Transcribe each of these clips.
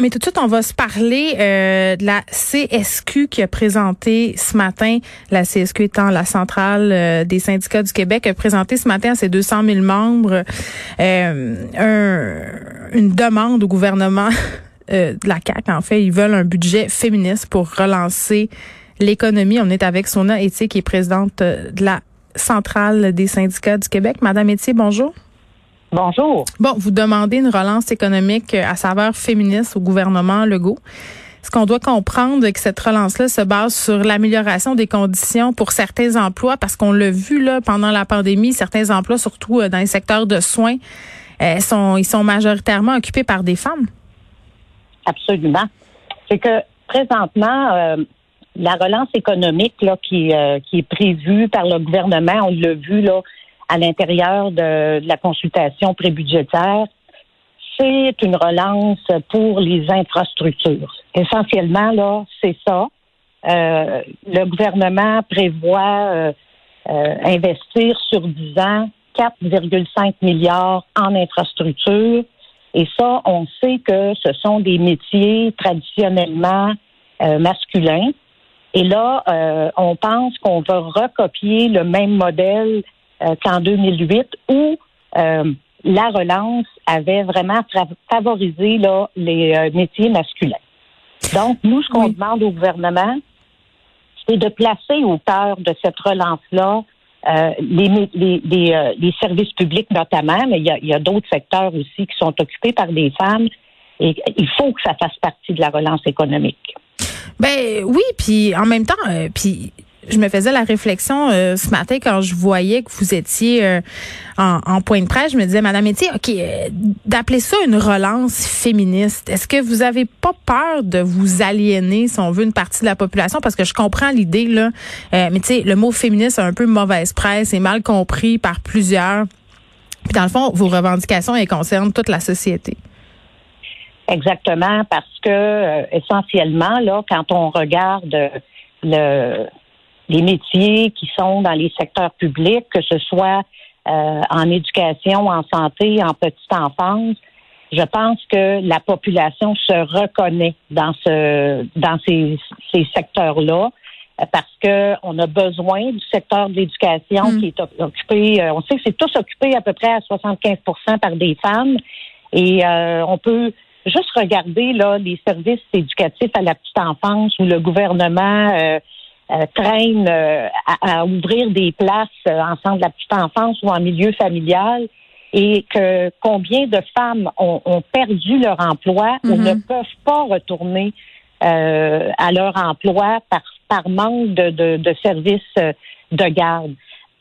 Mais tout de suite, on va se parler euh, de la CSQ qui a présenté ce matin, la CSQ étant la centrale euh, des syndicats du Québec, a présenté ce matin à ses 200 000 membres euh, un, une demande au gouvernement de la CAQ. En fait, ils veulent un budget féministe pour relancer l'économie. On est avec Sona Etier, qui est présidente de la centrale des syndicats du Québec. Madame Etier, bonjour. Bonjour. Bon, vous demandez une relance économique à saveur féministe au gouvernement Legault. Est-ce qu'on doit comprendre que cette relance-là se base sur l'amélioration des conditions pour certains emplois? Parce qu'on l'a vu là pendant la pandémie, certains emplois, surtout euh, dans les secteurs de soins, euh, sont, ils sont majoritairement occupés par des femmes. Absolument. C'est que présentement, euh, la relance économique là, qui, qui est prévue par le gouvernement, on l'a vu là, à l'intérieur de, la consultation prébudgétaire, c'est une relance pour les infrastructures. Essentiellement, là, c'est ça. Euh, le gouvernement prévoit euh, euh, investir sur 10 ans 4,5 milliards en infrastructures. Et ça, on sait que ce sont des métiers traditionnellement masculins. Et là, on pense qu'on va recopier le même modèle euh, qu'en 2008 où euh, la relance avait vraiment favorisé là, les euh, métiers masculins. Donc, nous, ce qu'on demande au gouvernement, c'est de placer au cœur de cette relance-là les, les, les, les, services publics notamment, mais il y a, y a d'autres secteurs aussi qui sont occupés par des femmes. Et il faut que ça fasse partie de la relance économique. Ben oui, puis en même temps, puis je me faisais la réflexion euh, ce matin quand je voyais que vous étiez euh, en, point de presse. Je me disais, Madame Etier, OK, euh, d'appeler ça une relance féministe, est-ce que vous avez pas peur de vous aliéner, si on veut, une partie de la population? Parce que je comprends l'idée, là. mais tu sais, le mot féministe a un peu mauvaise presse et mal compris par plusieurs. Puis dans le fond, vos revendications, elles concernent toute la société. Exactement, parce que essentiellement, là, quand on regarde le les métiers qui sont dans les secteurs publics, que ce soit euh, en éducation, en santé, en petite enfance, je pense que la population se reconnaît dans ce dans ces, ces secteurs-là euh, parce que on a besoin du secteur de l'éducation mm. qui est occupé. Euh, on sait que c'est tous occupé à peu près à 75% par des femmes et on peut juste regarder là les services éducatifs à la petite enfance où le gouvernement euh, traînent euh, à, ouvrir des places euh, en centre de la petite enfance ou en milieu familial et que combien de femmes ont, perdu leur emploi ou ne mhm. peuvent pas retourner à leur emploi par, par manque de, de, de services de garde.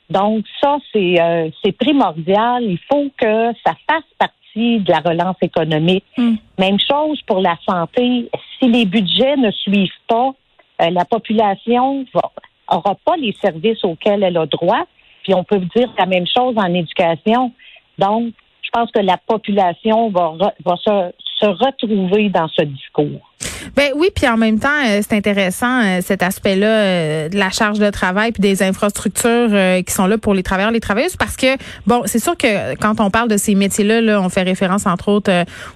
Donc ça, c'est c'est primordial. Il faut que ça fasse partie de la relance économique. Mm. Même chose pour la santé. Si les budgets ne suivent pas, euh, la population n'aura pas les services auxquels elle a droit. Puis on peut dire la même chose en éducation. Donc, je pense que la population va, va se, se retrouver dans ce discours. Ben oui, puis en même temps, euh, c'est intéressant euh, cet aspect-là euh, de la charge de travail puis des infrastructures qui sont là pour les travailleurs, les travailleuses, parce que bon, c'est sûr que quand on parle de ces métiers-là, là, on fait référence entre autres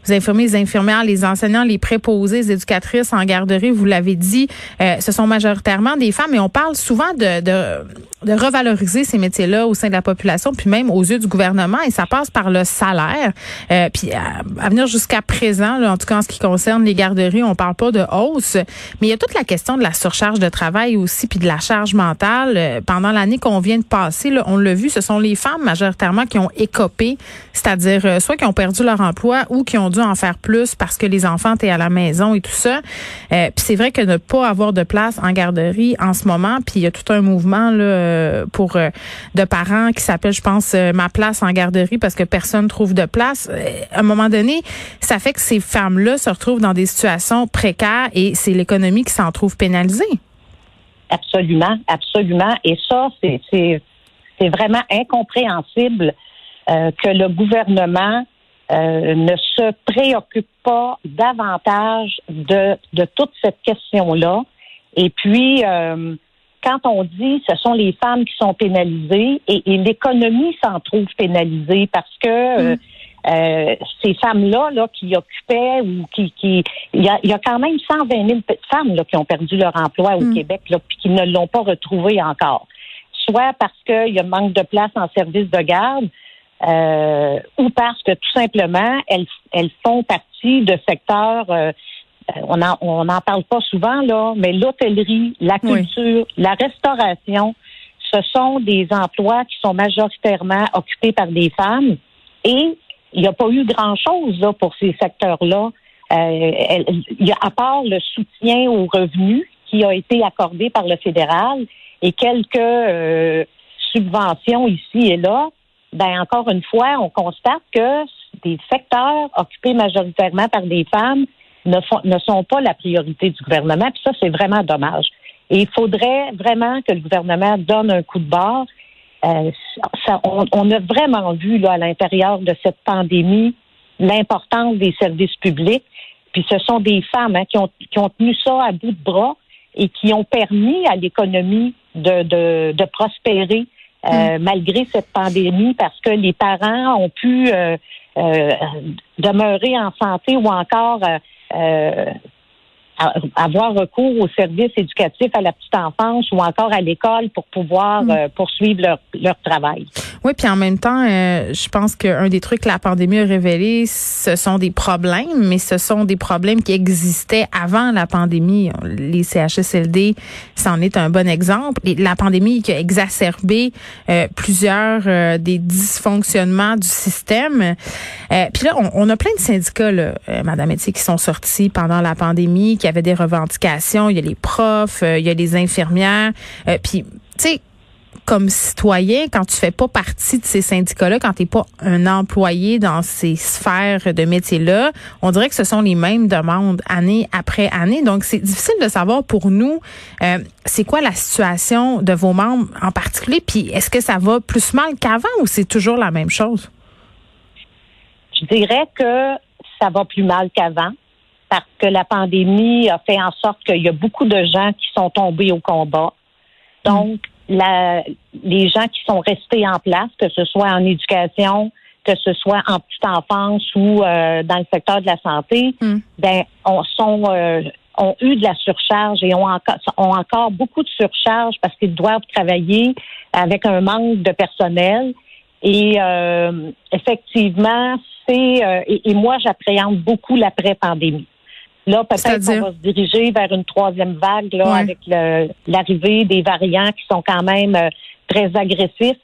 aux infirmiers, les infirmières, les enseignants, les préposés, les éducatrices en garderie. Vous l'avez dit, ce sont majoritairement des femmes, et on parle souvent de, de, de revaloriser ces métiers-là au sein de la population, puis même aux yeux du gouvernement, et ça passe par le salaire. puis à, venir jusqu'à présent, là, en tout cas en ce qui concerne les garderies, on parle pas de hausse. Mais il y a toute la question de la surcharge de travail aussi, puis de la charge mentale. Euh, pendant l'année qu'on vient de passer, là, on l'a vu, ce sont les femmes majoritairement qui ont écopé, c'est-à-dire euh, soit qui ont perdu leur emploi ou qui ont dû en faire plus parce que les enfants étaient à la maison et tout ça. Euh, puis c'est vrai que ne pas avoir de place en garderie en ce moment, puis il y a tout un mouvement là, pour de parents qui s'appelle, je pense, ma place en garderie parce que personne trouve de place. À un moment donné, ça fait que ces femmes-là se retrouvent dans des situations précaires et c'est l'économie qui s'en trouve pénalisée. Absolument, absolument. Et ça, c'est vraiment incompréhensible euh, que le gouvernement euh, ne se préoccupe pas davantage de, de toute cette question-là. Et puis, euh, quand on dit ce sont les femmes qui sont pénalisées et, l'économie s'en trouve pénalisée parce que mm. Euh, ces femmes-là là, qui occupaient ou qui... qui il, y a, il y a quand même 120 000 femmes là, qui ont perdu leur emploi au hmm. Québec là, puis qui ne l'ont pas retrouvé encore. Soit parce qu'il y a manque de place en service de garde, euh, ou parce que tout simplement, elles, elles font partie de secteurs... Euh, on n'en on en parle pas souvent, là, mais l'hôtellerie, la culture, la restauration, ce sont des emplois qui sont majoritairement occupés par des femmes. Et il n'y a pas eu grand-chose pour ces secteurs-là. Euh, à part le soutien aux revenus qui a été accordé par le fédéral et quelques euh, subventions ici et là, ben encore une fois, on constate que des secteurs occupés majoritairement par des femmes ne, ne sont pas la priorité du gouvernement. Puis ça, c'est vraiment dommage. Et il faudrait vraiment que le gouvernement donne un coup de barre euh, on, a vraiment vu là, à l'intérieur de cette pandémie l'importance des services publics. Puis ce sont des femmes hein, qui, ont, qui ont tenu ça à bout de bras et qui ont permis à l'économie de, de, de, prospérer euh, mm. malgré cette pandémie parce que les parents ont pu euh, demeurer en santé ou encore avoir recours aux services éducatifs à la petite enfance ou encore à l'école pour pouvoir mm. euh, poursuivre leur, leur travail. Oui, puis en même temps, euh, je pense qu'un des trucs que la pandémie a révélé, ce sont des problèmes, mais ce sont des problèmes qui existaient avant la pandémie. Les CHSLD, c'en est un bon exemple. la pandémie qui a exacerbé euh, plusieurs des dysfonctionnements du système. puis là, on, on, a plein de syndicats, là, Madame Etier, qui sont sortis pendant la pandémie, qui avait des revendications. Il y a les profs, euh, il y a les infirmières. Euh, puis, tu sais, comme citoyen, quand tu fais pas partie de ces syndicats-là, quand tu n'es pas un employé dans ces sphères de métiers-là, on dirait que ce sont les mêmes demandes année après année. Donc, c'est difficile de savoir pour nous, euh, c'est quoi la situation de vos membres en particulier, puis est-ce que ça va plus mal qu'avant ou c'est toujours la même chose? Je dirais que ça va plus mal qu'avant parce que la pandémie a fait en sorte qu'il y a beaucoup de gens qui sont tombés au combat. Donc, la, les gens qui sont restés en place, que ce soit en éducation, que ce soit en petite enfance ou euh, dans le secteur de la santé, mm. ben, on sont euh, ont eu de la surcharge et ont encore, ont encore beaucoup de surcharge parce qu'ils doivent travailler avec un manque de personnel. Et euh, effectivement, c'est et, et, moi j'appréhende beaucoup l'après-pandémie. Là, peut-être qu'on va se diriger vers une troisième vague là, avec l'arrivée des variants qui sont quand même euh, très agressifs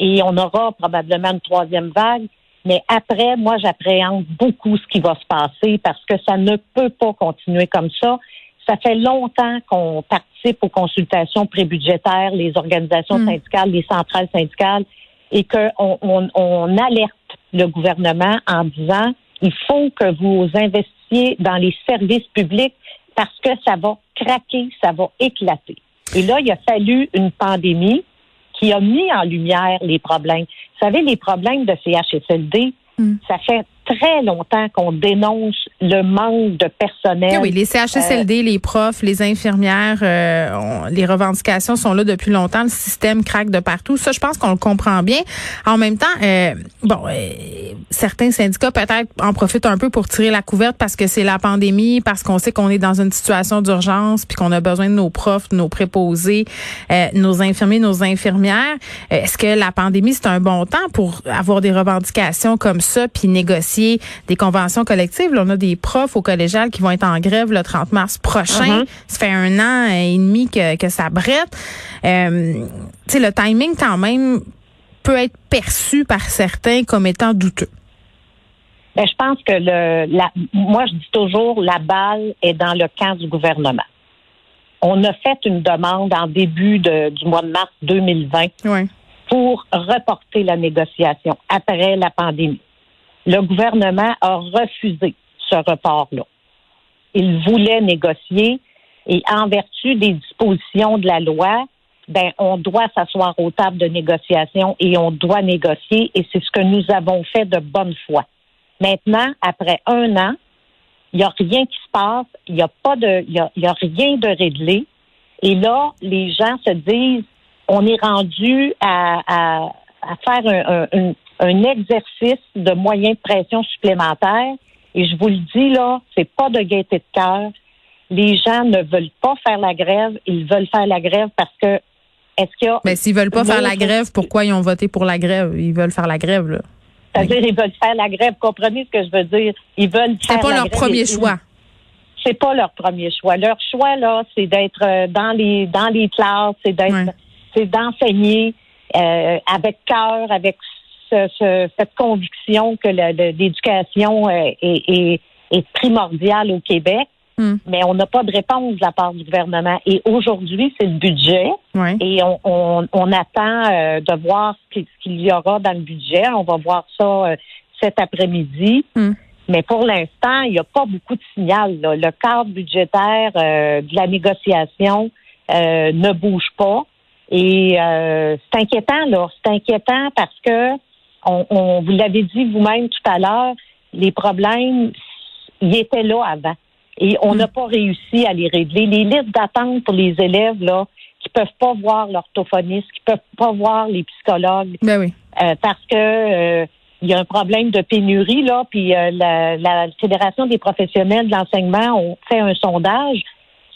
et on aura probablement une troisième vague. Mais après, moi, j'appréhende beaucoup ce qui va se passer parce que ça ne peut pas continuer comme ça. Ça fait longtemps qu'on participe aux consultations prébudgétaires, les organisations hmm. syndicales, les centrales syndicales, et qu'on on alerte le gouvernement en disant il faut que vous dans les services publics parce que ça va craquer, ça va éclater. Et là, il a fallu une pandémie qui a mis en lumière les problèmes. Vous savez, les problèmes de CHSLD, hmm. ça fait très longtemps qu'on dénonce le manque de personnel. Oui, les CHSLD, euh, les profs, les infirmières, euh, les revendications sont là depuis longtemps. Le système craque de partout. Ça, je pense qu'on le comprend bien. En même temps, euh, bon, certains syndicats peut-être en profitent un peu pour tirer la couverte parce que c'est la pandémie, parce qu'on sait qu'on est dans une situation d'urgence, puis qu'on a besoin de nos profs, de nos préposés, nos infirmiers, nos infirmières. Est-ce que la pandémie c'est un bon temps pour avoir des revendications comme ça, puis négocier négocier des conventions collectives. on a des profs au collégial qui vont être en grève le 30 mars prochain. Mm-hmm. Ça fait un an et demi que, que ça brette. Euh, le timing quand même peut être perçu par certains comme étant douteux. Ben, je pense que le, la, moi, je dis toujours, la balle est dans le camp du gouvernement. On a fait une demande en début de, du mois de mars 2020 pour reporter la négociation après la pandémie. Le gouvernement a refusé ce report-là. Il voulait négocier et en vertu des dispositions de la loi, ben on doit s'asseoir aux tables de négociation et on doit négocier et c'est ce que nous avons fait de bonne foi. Maintenant, après un an, il n'y a rien qui se passe, il n'y a pas de, il y a, rien de réglé. Et là, les gens se disent, on est rendu à, à, faire un, un, exercice de moyens de pression supplémentaires. Et je vous le dis là, c'est pas de gaieté de cœur. Les gens ne veulent pas faire la grève, ils veulent faire la grève parce que est-ce qu'il y a Mais s'ils veulent pas faire la grève, pourquoi ils ont voté pour la grève? Ils veulent faire la grève là. C'est-à-dire, ils veulent faire la grève. Comprenez ce que je veux dire? Ils veulent faire C'est pas leur premier choix. C'est pas leur premier choix. Leur choix, là, c'est d'être euh, dans les dans les classes, c'est d'être c'est d'enseigner euh, avec cœur, avec cette conviction que l'éducation euh, est, est primordiale au Québec. Hmm. Mais on n'a pas de réponse de la part du gouvernement. Et aujourd'hui, c'est le budget. Et on, on, attend euh, de voir ce qu'il y aura dans le budget. On va voir ça euh, cet après-midi. Hmm. Mais pour l'instant, il n'y a pas beaucoup de signal. Le cadre budgétaire euh, de la négociation ne bouge pas. Et c'est inquiétant, là. C'est inquiétant parce que on, on vous l'avez dit vous-même tout à l'heure, les problèmes, ils étaient là avant et on n'a hmm. pas réussi à les régler. Les listes d'attente pour les élèves là qui peuvent pas voir l'orthophoniste, qui peuvent pas voir les psychologues, ben oui. Euh, parce que euh, il y a un problème de pénurie là, puis euh, la, la, fédération des professionnels de l'enseignement ont fait un sondage.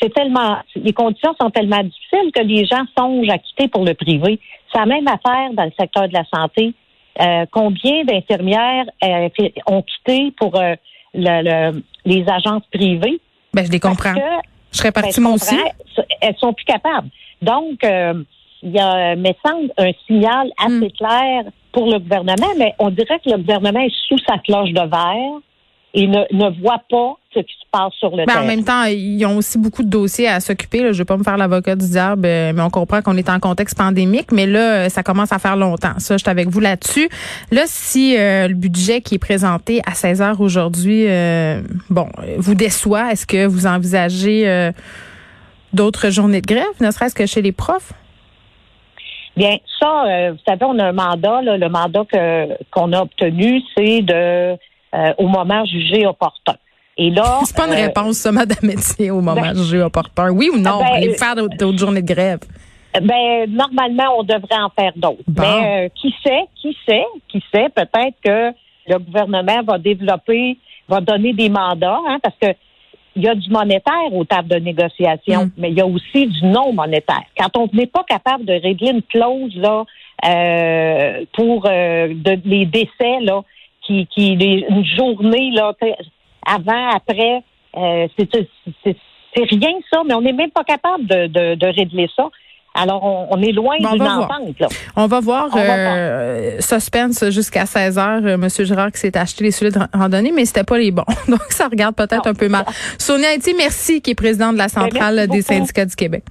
C'est tellement, les conditions sont tellement difficiles que les gens songent à quitter pour le privé. C'est la même affaire dans le secteur de la santé. combien d'infirmières ont quitté pour le, les agences privées? Ben, je les comprends. je serais partie ben, moi aussi. Elles sont plus capables. Donc, euh, il y a, me semble, un signal assez hmm. clair pour le gouvernement, mais on dirait que le gouvernement est sous sa cloche de verre et ne, ne voit pas ce qui se passe sur le ben, terrain. En même temps, ils ont aussi beaucoup de dossiers à s'occuper. Je ne vais pas me faire l'avocat du diable, euh, mais on comprend qu'on est en contexte pandémique. Mais là, euh, ça commence à faire longtemps. Ça, je suis avec vous là-dessus. Là, si euh, le budget qui est présenté à 16 heures aujourd'hui, bon, vous déçoit, est-ce que vous envisagez d'autres journées de grève, ne serait-ce que chez les profs? Bien, ça, vous savez, on a un mandat. le mandat que qu'on a obtenu, c'est de euh, au moment jugé opportun. Et là, c'est pas une euh, réponse, ça, Madame Métier, au moment ben, jugé opportun. Oui ou non, ben, aller faire d'autres journées de grève? Ben normalement, on devrait en faire d'autres. Mais euh, qui sait, qui sait, qui sait, peut-être que le gouvernement va développer, va donner des mandats, hein, parce que il y a du monétaire aux tables de négociation, mm. mais il y a aussi du non monétaire. Quand on n'est pas capable de régler une clause là euh, pour de, les décès là, qui, qui une journée là, avant, après, euh, c'est rien ça, mais on n'est même pas capable de, de, de régler ça. Alors, on, est loin d'une entente. Là. On va voir. euh, suspense jusqu'à 16 heures. Euh, Monsieur Girard qui s'est acheté les souliers de randonnée, mais c'était pas les bons. Donc, ça regarde peut-être un peu mal. Sonia Haïti, merci, qui est présidente de la ben, Centrale des syndicats du Québec.